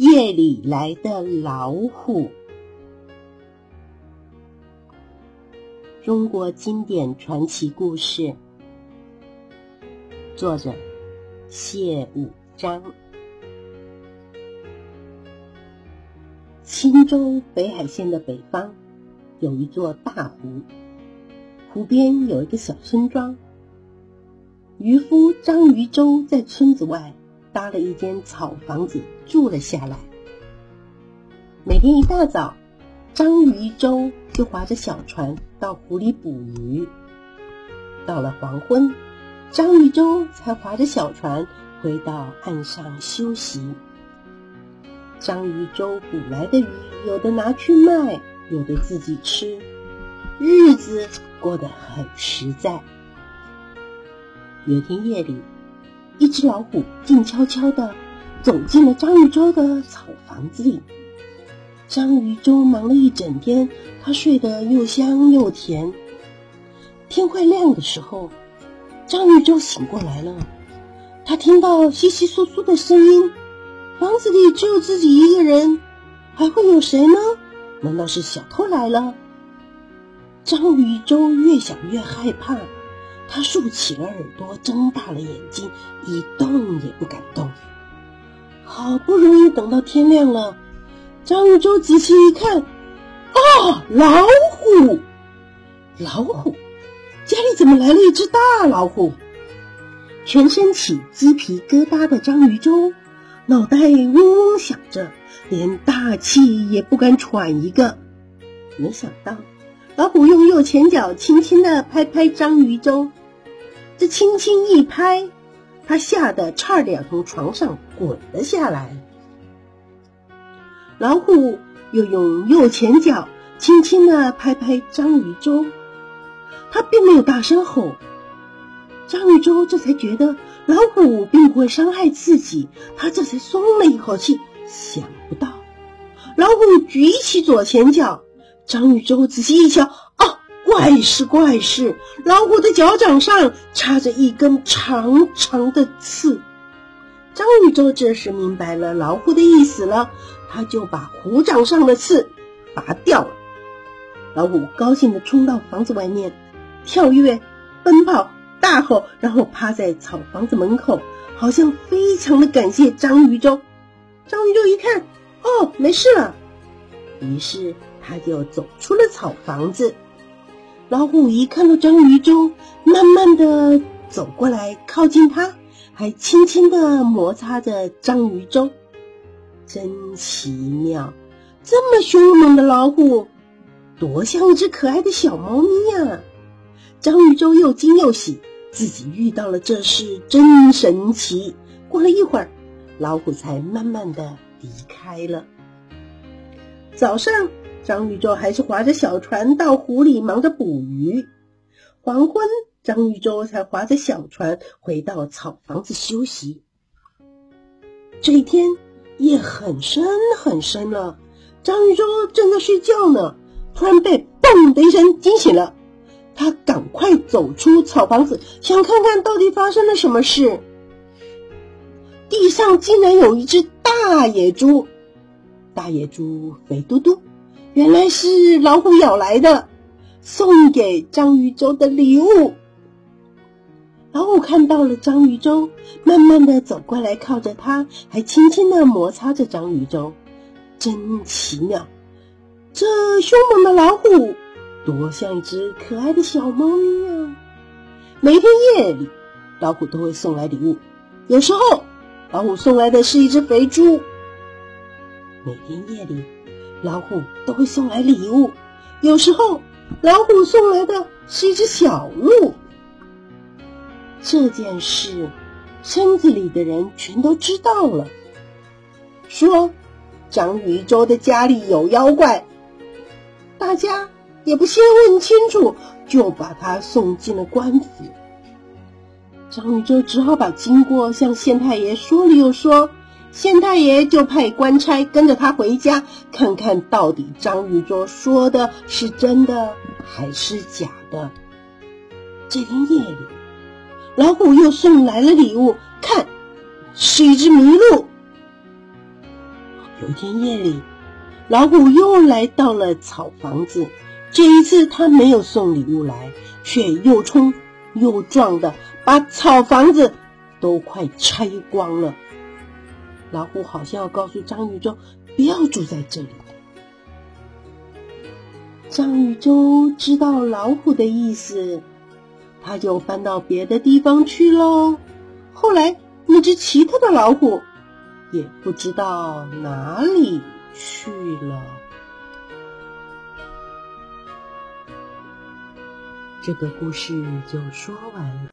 夜里来的老虎。中国经典传奇故事，作者谢武章。青州北海县的北方有一座大湖，湖边有一个小村庄。渔夫张渔舟在村子外搭了一间草房子住了下来。每天一大早，张渔舟就划着小船到湖里捕鱼。到了黄昏，张渔舟才划着小船回到岸上休息。张渔舟捕来的鱼，有的拿去卖，有的自己吃，日子过得很实在。有天夜里，一只老虎静悄悄地走进了张渔舟的草房子里。张渔舟忙了一整天，他睡得又香又甜。天快亮的时候，张渔舟醒过来了，他听到窸窸窣窣的声音。房子里只有自己一个人，还会有谁呢？难道是小偷来了？张渔舟越想越害怕。他竖起了耳朵，睁大了眼睛，一动也不敢动。好不容易等到天亮了，张玉洲仔细一看，啊，老虎！老虎！家里怎么来了一只大老虎？全身起鸡皮疙瘩的张玉洲，脑袋嗡嗡响着，连大气也不敢喘一个。没想到，老虎用右前脚轻轻地拍拍张玉洲。这轻轻一拍，他吓得差点从床上滚了下来。老虎又用右前脚轻轻的拍拍张渔舟，他并没有大声吼。张渔舟这才觉得老虎并不会伤害自己，他这才松了一口气。想不到，老虎举起左前脚，张渔舟仔细一瞧，怪事怪事！老虎的脚掌上插着一根长长的刺。张禹舟这时明白了老虎的意思了，他就把虎掌上的刺拔掉了。老虎高兴地冲到房子外面，跳跃、奔跑、大吼，然后趴在草房子门口，好像非常的感谢张禹舟。张禹舟一看，哦，没事了，于是他就走出了草房子。老虎一看到张渔舟，慢慢的走过来，靠近它，还轻轻的摩擦着章鱼粥，真奇妙！这么凶猛的老虎，多像一只可爱的小猫咪呀！张渔舟又惊又喜，自己遇到了这事，真神奇。过了一会儿，老虎才慢慢的离开了。早上。张渔舟还是划着小船到湖里忙着捕鱼。黄昏，张渔舟才划着小船回到草房子休息。这一天夜很深很深了，张渔舟正在睡觉呢，突然被“嘣”的一声惊醒了。他赶快走出草房子，想看看到底发生了什么事。地上竟然有一只大野猪，大野猪肥嘟嘟。原来是老虎咬来的，送给张渔舟的礼物。老虎看到了张渔舟，慢慢的走过来，靠着它，还轻轻的摩擦着张渔舟，真奇妙！这凶猛的老虎，多像一只可爱的小猫咪啊！每天夜里，老虎都会送来礼物，有时候老虎送来的是一只肥猪。每天夜里。老虎都会送来礼物，有时候老虎送来的是一只小鹿。这件事，村子里的人全都知道了，说张渔舟的家里有妖怪。大家也不先问清楚，就把他送进了官府。张渔舟只好把经过向县太爷说了又说。县太爷就派官差跟着他回家，看看到底张玉舟说的是真的还是假的。这天夜里，老虎又送来了礼物，看，是一只麋鹿。有一天夜里，老虎又来到了草房子。这一次，他没有送礼物来，却又冲又撞的把草房子都快拆光了。老虎好像要告诉张宇宙不要住在这里。张宇宙知道老虎的意思，他就搬到别的地方去喽。后来，那只奇特的老虎也不知道哪里去了。这个故事就说完了。